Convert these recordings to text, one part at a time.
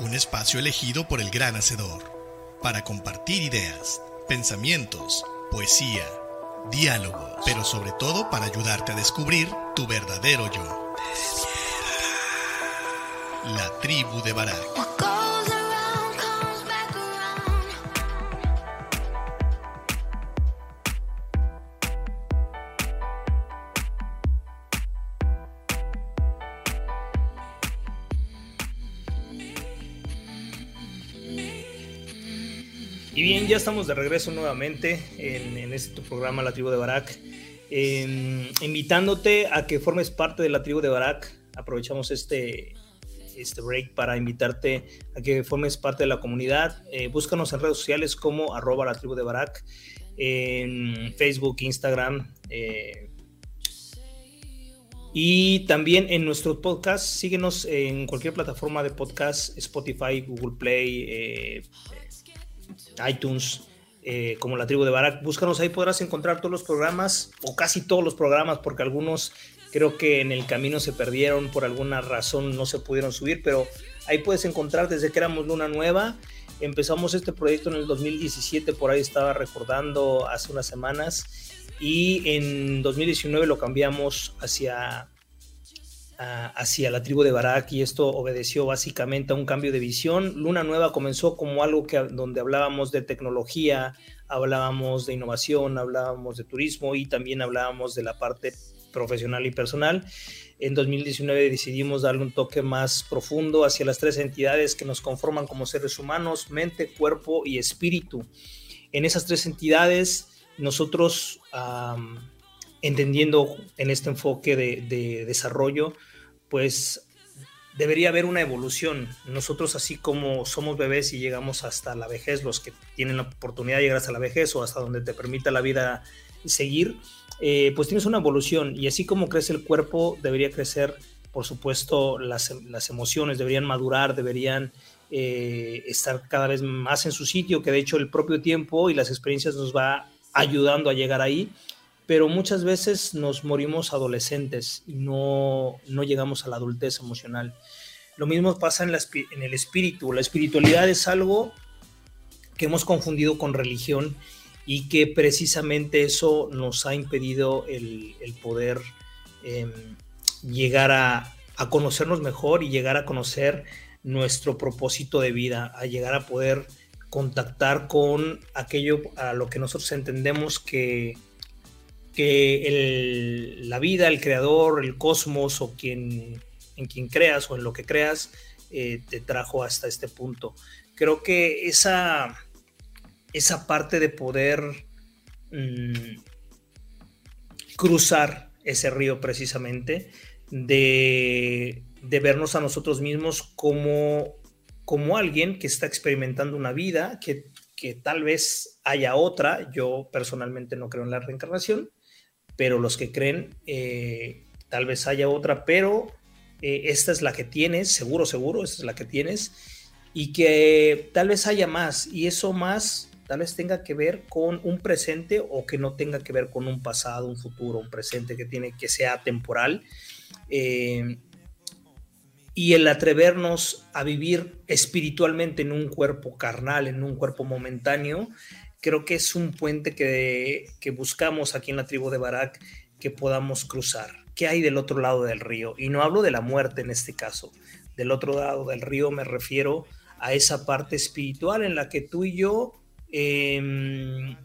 un espacio elegido por el gran hacedor, para compartir ideas, pensamientos, poesía, diálogos, pero sobre todo para ayudarte a descubrir tu verdadero yo. La tribu de Barak. Estamos de regreso nuevamente en, este programa La Tribu de Barak, em, invitándote a que formes parte de la Tribu de Barak. Aprovechamos este, este break para invitarte a que formes parte de la comunidad. Eh, búscanos en redes sociales como arroba la tribu de Barak, en Facebook, Instagram. Eh, y también en nuestro podcast, síguenos en cualquier plataforma de podcast, Spotify, Google Play, eh, iTunes, eh, como la tribu de Barak. Búscanos ahí, podrás encontrar todos los programas, o casi todos los programas, porque algunos creo que en el camino se perdieron, por alguna razón no se pudieron subir, pero ahí puedes encontrar desde que éramos Luna Nueva. Empezamos este proyecto en el 2017, por ahí estaba recordando hace unas semanas, y en 2019 lo cambiamos hacia hacia la tribu de Barak y esto obedeció básicamente a un cambio de visión. Luna Nueva comenzó como algo que, donde hablábamos de tecnología, hablábamos de innovación, hablábamos de turismo y también hablábamos de la parte profesional y personal. En 2019 decidimos darle un toque más profundo hacia las tres entidades que nos conforman como seres humanos, mente, cuerpo y espíritu. En esas tres entidades nosotros entendiendo en este enfoque de, desarrollo, pues debería haber una evolución. Nosotros, así como somos bebés y llegamos hasta la vejez, los que tienen la oportunidad de llegar hasta la vejez o hasta donde te permita la vida seguir, eh, pues tienes una evolución y así como crece el cuerpo, debería crecer, por supuesto, las, emociones, deberían madurar, deberían eh, estar cada vez más en su sitio, que de hecho el propio tiempo y las experiencias nos va ayudando a llegar ahí pero muchas veces nos morimos adolescentes y no, no llegamos a la adultez emocional. Lo mismo pasa en, en el espíritu. La espiritualidad es algo que hemos confundido con religión y que precisamente eso nos ha impedido el, el poder em, llegar a, a, conocernos mejor y llegar a conocer nuestro propósito de vida, a llegar a poder contactar con aquello a lo que nosotros entendemos que, que la vida, el creador, el cosmos o quien, en quien creas o en lo que creas eh, te trajo hasta este punto. Creo que esa, esa parte de poder mm, cruzar ese río precisamente, de, vernos a nosotros mismos como, como alguien que está experimentando una vida, que, que tal vez haya otra, yo personalmente no creo en la reencarnación, pero los que creen, eh, tal vez haya otra, pero eh, esta es la que tienes, seguro, seguro, esta es la que tienes, y que tal vez haya más, y eso más tal vez tenga que ver con un presente o que no tenga que ver con un pasado, un futuro, un presente que tiene que sea temporal. Eh, y el atrevernos a vivir espiritualmente en un cuerpo carnal, en un cuerpo momentáneo, creo que es un puente que, buscamos aquí en la tribu de Barak que podamos cruzar. ¿Qué hay del otro lado del río? Y no hablo de la muerte en este caso. Del otro lado del río me refiero a esa parte espiritual en la que tú y yo em,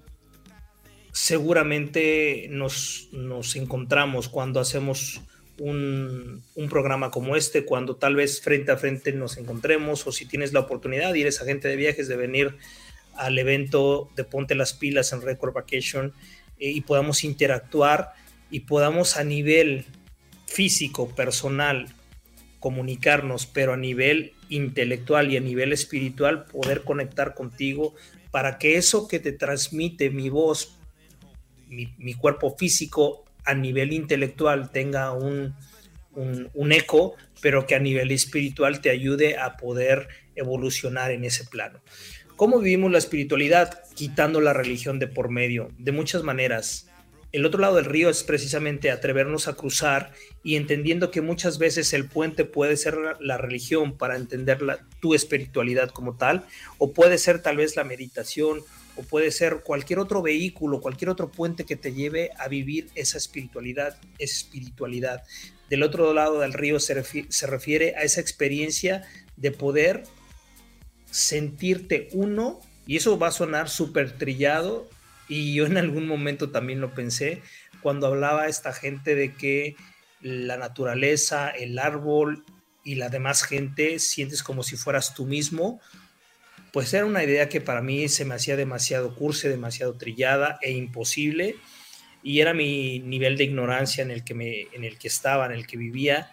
seguramente nos, encontramos cuando hacemos un, un, programa como este, cuando tal vez frente a frente nos encontremos o si tienes la oportunidad y eres agente de viajes de venir al evento de Ponte las Pilas en Record Vacation eh, y podamos interactuar y podamos a nivel físico, personal, comunicarnos, pero a nivel intelectual y a nivel espiritual poder conectar contigo para que eso que te transmite mi voz, mi, cuerpo físico a nivel intelectual tenga un, un, eco, pero que a nivel espiritual te ayude a poder evolucionar en ese plano. ¿Cómo vivimos la espiritualidad? Quitando la religión de por medio, de muchas maneras. el otro lado del río es precisamente atrevernos a cruzar y entendiendo que muchas veces el puente puede ser la, religión para entender tu espiritualidad como tal, o puede ser tal vez la meditación, o puede ser cualquier otro vehículo, cualquier otro puente que te lleve a vivir esa espiritualidad, espiritualidad. Del otro lado del río se, se refiere a esa experiencia de poder sentirte uno, y eso va a sonar súper trillado, y yo en algún momento también lo pensé cuando hablaba esta gente de que la naturaleza, el árbol y la demás gente sientes como si fueras tú mismo, pues era una idea que para mí se me hacía demasiado curse, demasiado trillada e imposible y era mi nivel de ignorancia en el que me en el que estaba, en el que vivía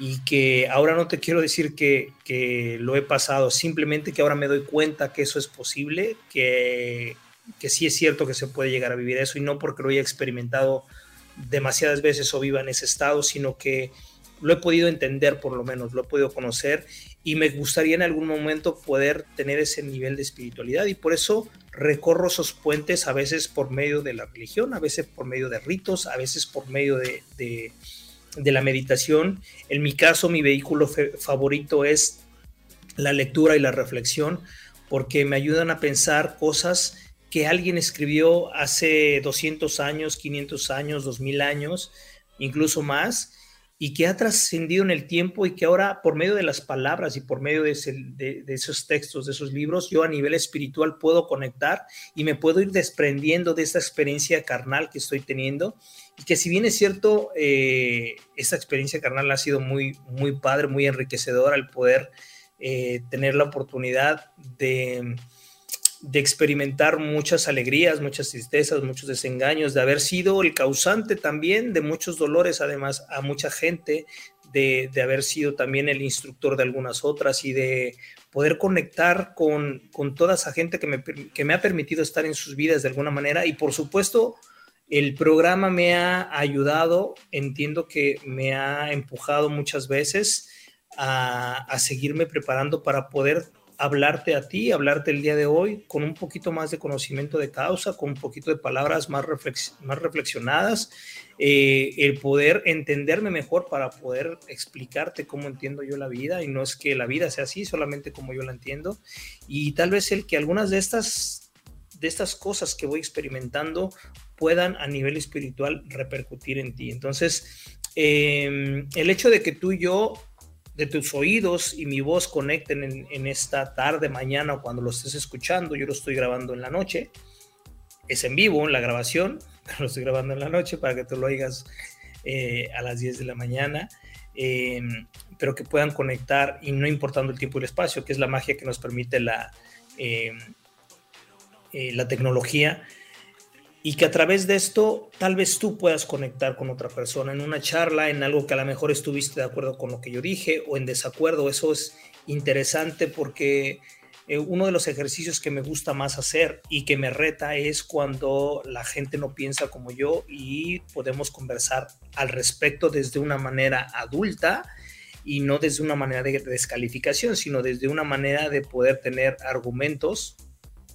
y que ahora no te quiero decir que, que lo he pasado, simplemente que ahora me doy cuenta que eso es posible, que que sí es cierto que se puede llegar a vivir eso y no porque lo haya experimentado demasiadas veces o viva en ese estado, sino que lo he podido entender por lo menos, lo he podido conocer y me gustaría en algún momento poder tener ese nivel de espiritualidad y por eso recorro esos puentes a veces por medio de la religión, a veces por medio de ritos, a veces por medio de, de, la meditación. En mi caso, mi vehículo favorito es la lectura y la reflexión porque me ayudan a pensar cosas que alguien escribió hace 200 años, 500 años, 2000 años, incluso más, y que ha trascendido en el tiempo y que ahora por medio de las palabras y por medio de, esos textos, de esos libros, yo a nivel espiritual puedo conectar y me puedo ir desprendiendo de esta experiencia carnal que estoy teniendo. Y que si bien es cierto, eh, esta experiencia carnal ha sido muy, muy padre, muy enriquecedora el poder eh, tener la oportunidad de de experimentar muchas alegrías, muchas tristezas, muchos desengaños, de haber sido el causante también de muchos dolores, además a mucha gente, de, haber sido también el instructor de algunas otras y de poder conectar con, con toda esa gente que me, que me ha permitido estar en sus vidas de alguna manera. Y por supuesto, el programa me ha ayudado, entiendo que me ha empujado muchas veces a, a seguirme preparando para poder hablarte a ti, hablarte el día de hoy con un poquito más de conocimiento de causa, con un poquito de palabras más, más reflexionadas, eh, el poder entenderme mejor para poder explicarte cómo entiendo yo la vida y no es que la vida sea así, solamente como yo la entiendo y tal vez el que algunas de estas de estas cosas que voy experimentando puedan a nivel espiritual repercutir en ti. Entonces, em, el hecho de que tú y yo de tus oídos y mi voz conecten en, esta tarde, mañana o cuando lo estés escuchando. Yo lo estoy grabando en la noche. Es en vivo en la grabación, lo estoy grabando en la noche para que tú lo oigas eh, a las 10 de la mañana. Em, pero que puedan conectar y no importando el tiempo y el espacio, que es la magia que nos permite la, em, eh, la tecnología y que a través de esto tal vez tú puedas conectar con otra persona en una charla, en algo que a lo mejor estuviste de acuerdo con lo que yo dije o en desacuerdo. Eso es interesante porque eh, uno de los ejercicios que me gusta más hacer y que me reta es cuando la gente no piensa como yo y podemos conversar al respecto desde una manera adulta y no desde una manera de descalificación, sino desde una manera de poder tener argumentos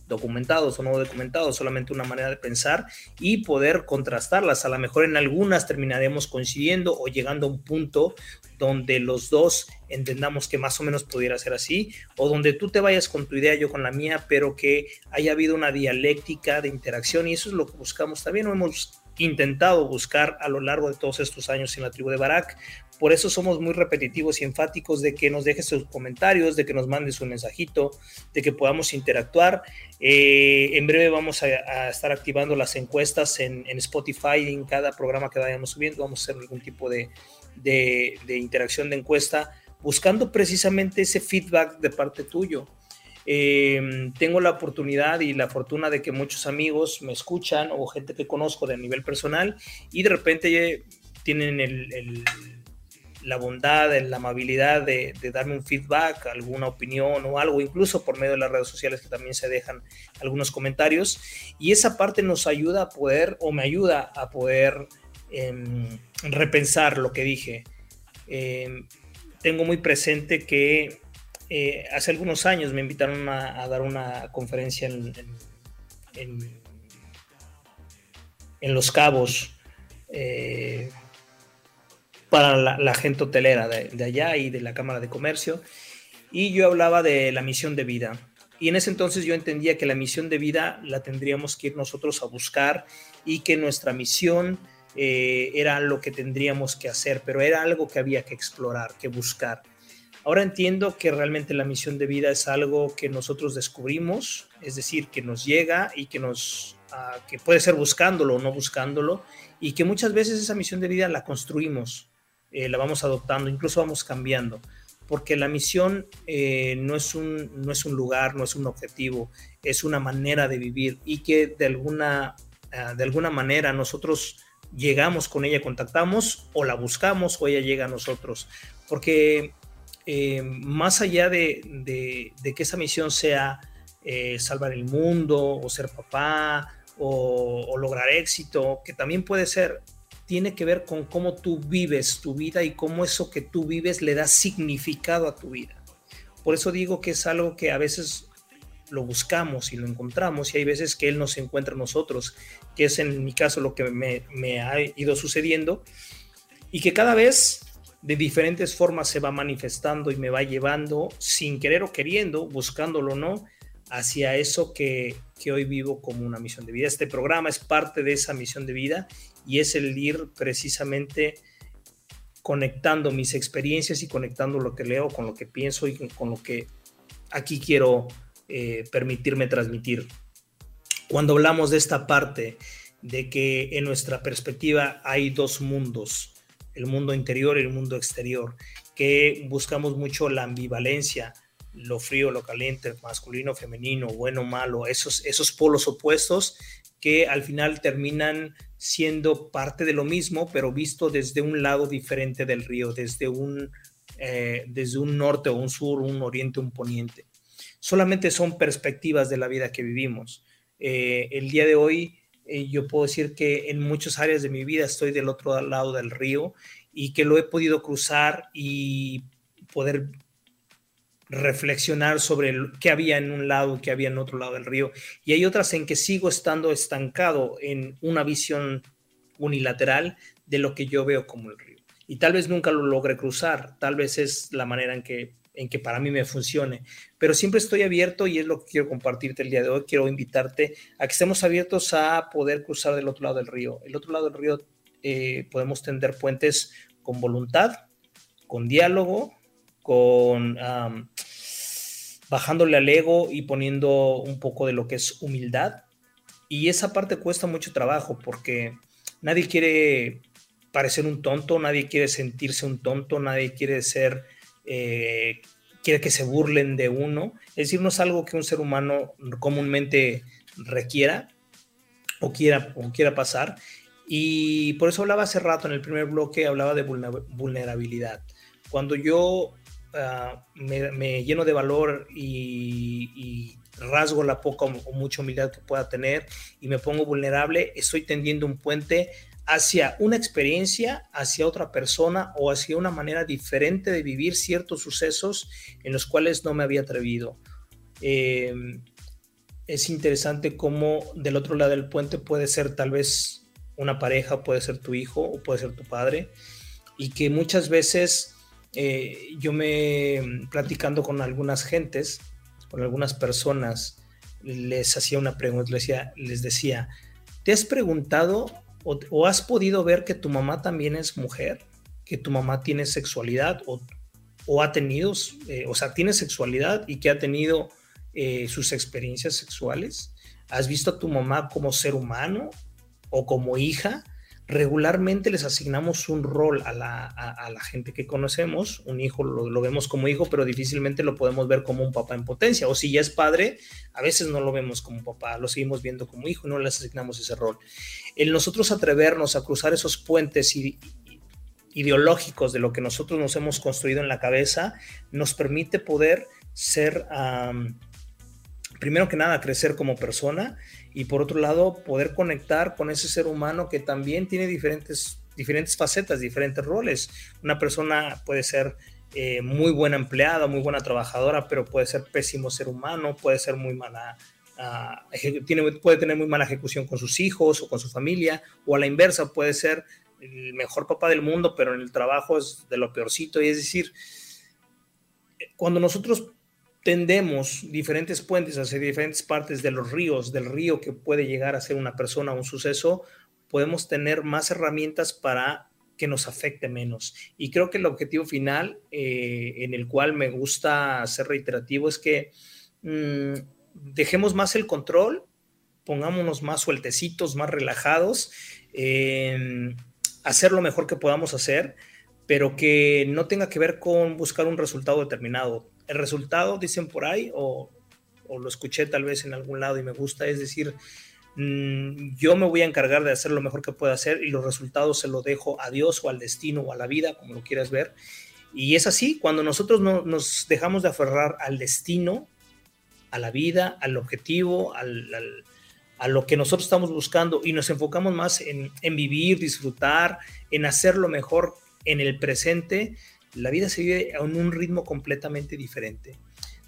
documentados o no documentados, solamente una manera de pensar y poder contrastarlas. A lo mejor en algunas terminaremos coincidiendo o llegando a un punto donde los dos entendamos que más o menos pudiera ser así, o donde tú te vayas con tu idea, yo con la mía, pero que haya habido una dialéctica de interacción y eso es lo que buscamos también, o hemos intentado buscar a lo largo de todos estos años en la tribu de Barak, por eso somos muy repetitivos y enfáticos de que nos dejes sus comentarios, de que nos mandes un mensajito, de que podamos interactuar. Eh, en breve vamos a, estar activando las encuestas en, Spotify, en cada programa que vayamos subiendo, vamos a hacer algún tipo de, interacción de encuesta, buscando precisamente ese feedback de parte tuyo. Eh, tengo la oportunidad y la fortuna de que muchos amigos me escuchan o gente que conozco de nivel personal y de repente tienen el la bondad, la amabilidad de, darme un feedback, alguna opinión o algo, incluso por medio de las redes sociales que también se dejan algunos comentarios. Y esa parte nos ayuda a poder, o me ayuda a poder em, repensar lo que dije. Em, tengo muy presente que eh, hace algunos años me invitaron a, dar una conferencia en, Los Cabos para la, gente hotelera de, allá y de la Cámara de Comercio. Y yo hablaba de la misión de vida. Y en ese entonces yo entendía que la misión de vida la tendríamos que ir nosotros a buscar y que nuestra misión eh, era lo que tendríamos que hacer, pero era algo que había que explorar, que buscar. Ahora entiendo que realmente la misión de vida es algo que nosotros descubrimos, es decir, que nos llega y que nos, ah, que puede ser buscándolo o no buscándolo, y que muchas veces esa misión de vida la construimos, eh, la vamos adoptando, incluso vamos cambiando, porque la misión eh, no, es un, no es un lugar, no es un objetivo, es una manera de vivir y que de alguna, ah, de alguna manera nosotros llegamos con ella, contactamos o la buscamos o ella llega a nosotros. Porque eh, más allá de, que esa misión sea salvar el mundo o ser papá o, lograr éxito, que también puede ser, tiene que ver con cómo tú vives tu vida y cómo eso que tú vives le da significado a tu vida. Por eso digo que es algo que a veces lo buscamos y lo encontramos y hay veces que Él nos encuentra nosotros, que es en mi caso lo que me, me ha ido sucediendo y que cada vez de diferentes formas se va manifestando y me va llevando sin querer o queriendo, buscándolo o no, hacia eso que, que, hoy vivo como una misión de vida. Este programa es parte de esa misión de vida y es el ir precisamente conectando mis experiencias y conectando lo que leo con lo que pienso y con lo que aquí quiero eh, permitirme transmitir. Cuando hablamos de esta parte de que en nuestra perspectiva hay dos mundos, el mundo interior y el mundo exterior, que buscamos mucho la ambivalencia, lo frío, lo caliente, masculino, femenino, bueno, malo, esos, esos polos opuestos que al final terminan siendo parte de lo mismo, pero visto desde un lado diferente del río, desde un, eh, desde un norte o un sur, un oriente, un poniente solamente son perspectivas de la vida que vivimos. Eh, el día de hoy eh, yo puedo decir que en muchas áreas de mi vida estoy del otro lado del río y que lo he podido cruzar y poder reflexionar sobre qué había en un lado, qué había en otro lado del río. Y hay otras en que sigo estando estancado en una visión unilateral de lo que yo veo como el río. Y tal vez nunca lo logre cruzar, tal vez es la manera en que en que para mí me funcione. Pero siempre estoy abierto y es lo que quiero compartirte el día de hoy. Quiero invitarte a que estemos abiertos a poder cruzar del otro lado del río. El otro lado del río eh, podemos tender puentes con voluntad, con diálogo, con bajándole al ego y poniendo un poco de lo que es humildad. Y esa parte cuesta mucho trabajo porque nadie quiere parecer un tonto, nadie quiere sentirse un tonto, nadie quiere ser eh, quiere que se burlen de uno. Es decir, no es algo que un ser humano comúnmente requiera o quiera, o quiera pasar. Y por eso hablaba hace rato en el primer bloque, hablaba de vulnerabilidad. Cuando yo ah, me, lleno de valor y, rasgo la poca o mucha humildad que pueda tener y me pongo vulnerable, estoy tendiendo un puente hacia una experiencia, hacia otra persona o hacia una manera diferente de vivir ciertos sucesos en los cuales no me había atrevido. Em, es interesante cómo del otro lado del puente puede ser tal vez una pareja, puede ser tu hijo o puede ser tu padre, y que muchas veces eh, yo me platicando con algunas gentes, con algunas personas, les hacía una pregunta, les decía, les decía ¿te has preguntado o, has podido ver que tu mamá también es mujer, que tu mamá tiene sexualidad o, ha tenido, eh, o sea, tiene sexualidad y que ha tenido eh, sus experiencias sexuales. ¿Has visto a tu mamá como ser humano o como hija? Regularmente les asignamos un rol a la, gente que conocemos, un hijo lo, vemos como hijo, pero difícilmente lo podemos ver como un papá en potencia, o si ya es padre, a veces no lo vemos como papá, lo seguimos viendo como hijo y no les asignamos ese rol. El nosotros atrevernos a cruzar esos puentes ideológicos de lo que nosotros nos hemos construido en la cabeza, nos permite poder ser, primero que nada, crecer como persona y por otro lado poder conectar con ese ser humano que también tiene diferentes, diferentes facetas, diferentes roles. Una persona puede ser eh, muy buena empleada, muy buena trabajadora, pero puede ser pésimo ser humano, puede ser muy mala, ah, tiene, puede tener muy mala ejecución con sus hijos o con su familia, o a la inversa puede ser el mejor papá del mundo, pero en el trabajo es de lo peorcito. Y es decir, cuando nosotros tendemos diferentes puentes hacia diferentes partes de los ríos, del río que puede llegar a ser una persona un suceso, podemos tener más herramientas para que nos afecte menos. Y creo que el objetivo final eh, en el cual me gusta ser reiterativo es que mm, dejemos más el control, pongámonos más sueltecitos, más relajados, hacer lo mejor que podamos hacer, pero que no tenga que ver con buscar un resultado determinado. El resultado, dicen por ahí, o, lo escuché tal vez en algún lado y me gusta, es decir, Mm, yo me voy a encargar de hacer lo mejor que pueda hacer y los resultados se los dejo a Dios o al destino o a la vida, como lo quieras ver. Y es así, cuando nosotros no, nos dejamos de aferrar al destino, a la vida, al objetivo, a lo que nosotros estamos buscando y nos enfocamos más en, en vivir, disfrutar, en hacer lo mejor en el presente, la vida se vive a un ritmo completamente diferente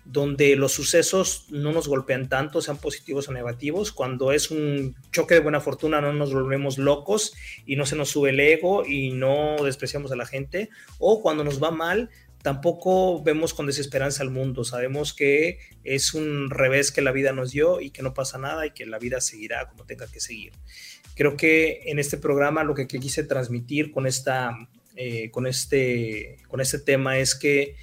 donde los sucesos no nos golpean tanto, sean positivos o negativos. Cuando es un choque de buena fortuna no nos volvemos locos y no se nos sube el ego y no despreciamos a la gente. O cuando nos va mal, tampoco vemos con desesperanza al mundo. Sabemos que es un revés que la vida nos dio y que no pasa nada y que la vida seguirá como tenga que seguir. Creo que en este programa lo que, quise transmitir con, esta, eh, con, este, con este tema es que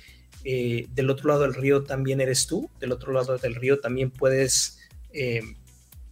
eh, del otro lado del río también eres tú, del otro lado del río también puedes eh,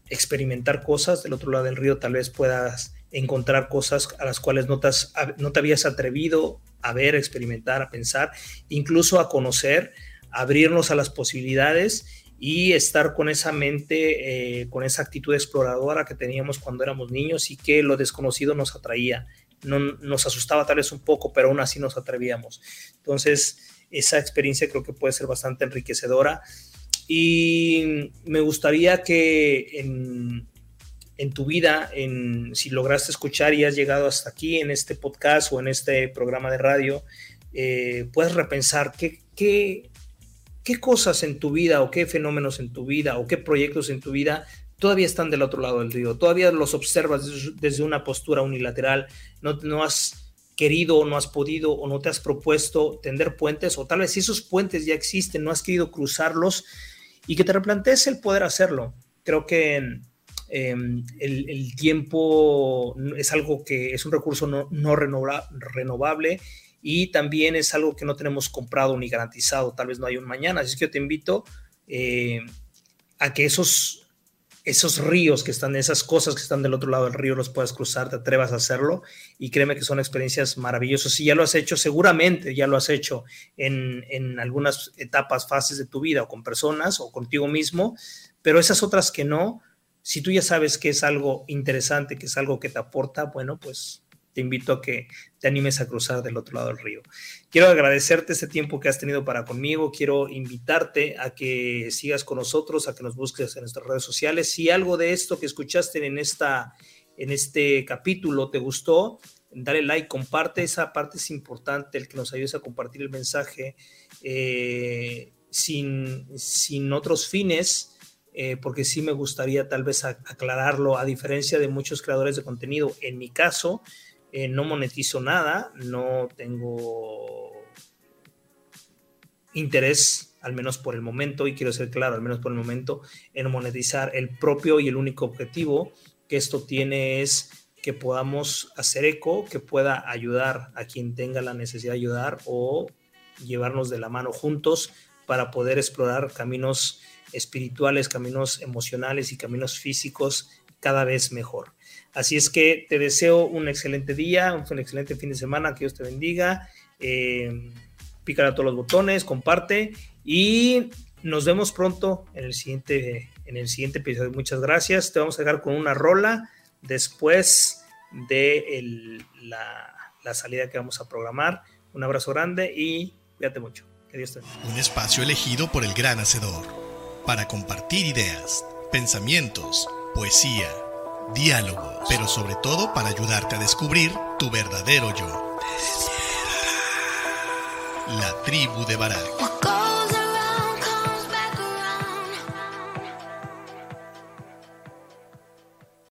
experimentar cosas, del otro lado del río tal vez puedas encontrar cosas a las cuales no te, no te habías atrevido a ver, a experimentar, a pensar, incluso a conocer, abrirnos a las posibilidades y estar con esa mente, con esa actitud exploradora que teníamos cuando éramos niños y que lo desconocido nos atraía. No, nos asustaba tal vez un poco, pero aún así nos atrevíamos. Entonces, esa experiencia creo que puede ser bastante enriquecedora. Y me gustaría que en, tu vida, en, si lograste escuchar y has llegado hasta aquí en este podcast o en este programa de radio, eh, puedes repensar qué, qué, qué cosas en tu vida o qué fenómenos en tu vida o qué proyectos en tu vida todavía están del otro lado del río, todavía los observas desde una postura unilateral, no, no has querido o no has podido o no te has propuesto tender puentes o tal vez si esos puentes ya existen, no has querido cruzarlos y que te replantees el poder hacerlo. Creo que em, el, tiempo es algo que es un recurso no, no renovable y también es algo que no tenemos comprado ni garantizado, tal vez no hay un mañana. Así que yo te invito eh, a que esos esos ríos que están, esas cosas que están del otro lado del río, los puedas cruzar, te atrevas a hacerlo y créeme que son experiencias maravillosas. Si ya lo has hecho, seguramente ya lo has hecho en, en algunas etapas, fases de tu vida o con personas o contigo mismo, pero esas otras que no, si tú ya sabes que es algo interesante, que es algo que te aporta, bueno, pues te invito a que te animes a cruzar del otro lado del río. Quiero agradecerte este tiempo que has tenido para conmigo, quiero invitarte a que sigas con nosotros, a que nos busques en nuestras redes sociales. Si algo de esto que escuchaste en, esta, en este capítulo te gustó, dale like, comparte, esa parte es importante, el que nos ayudes a compartir el mensaje eh, sin, sin otros fines. Eh, porque sí me gustaría tal vez aclararlo, a diferencia de muchos creadores de contenido, en mi caso, eh, no monetizo nada, no tengo interés, al menos por el momento, y quiero ser claro, al menos por el momento, en monetizar. El propio y el único objetivo que esto tiene es que podamos hacer eco, que pueda ayudar a quien tenga la necesidad de ayudar o llevarnos de la mano juntos para poder explorar caminos espirituales, caminos emocionales y caminos físicos cada vez mejor. Así es que te deseo un excelente día, un excelente fin de semana, que Dios te bendiga. Eh, a todos los botones, comparte y nos vemos pronto en el siguiente, en el siguiente episodio. Muchas gracias. Te vamos a dejar con una rola después de la, la salida que vamos a programar. Un abrazo grande y cuídate mucho. Que Dios te bendiga. Un espacio elegido por el gran hacedor para compartir ideas, pensamientos, poesía diálogo, pero sobre todo para ayudarte a descubrir tu verdadero yo. La tribu de Barak.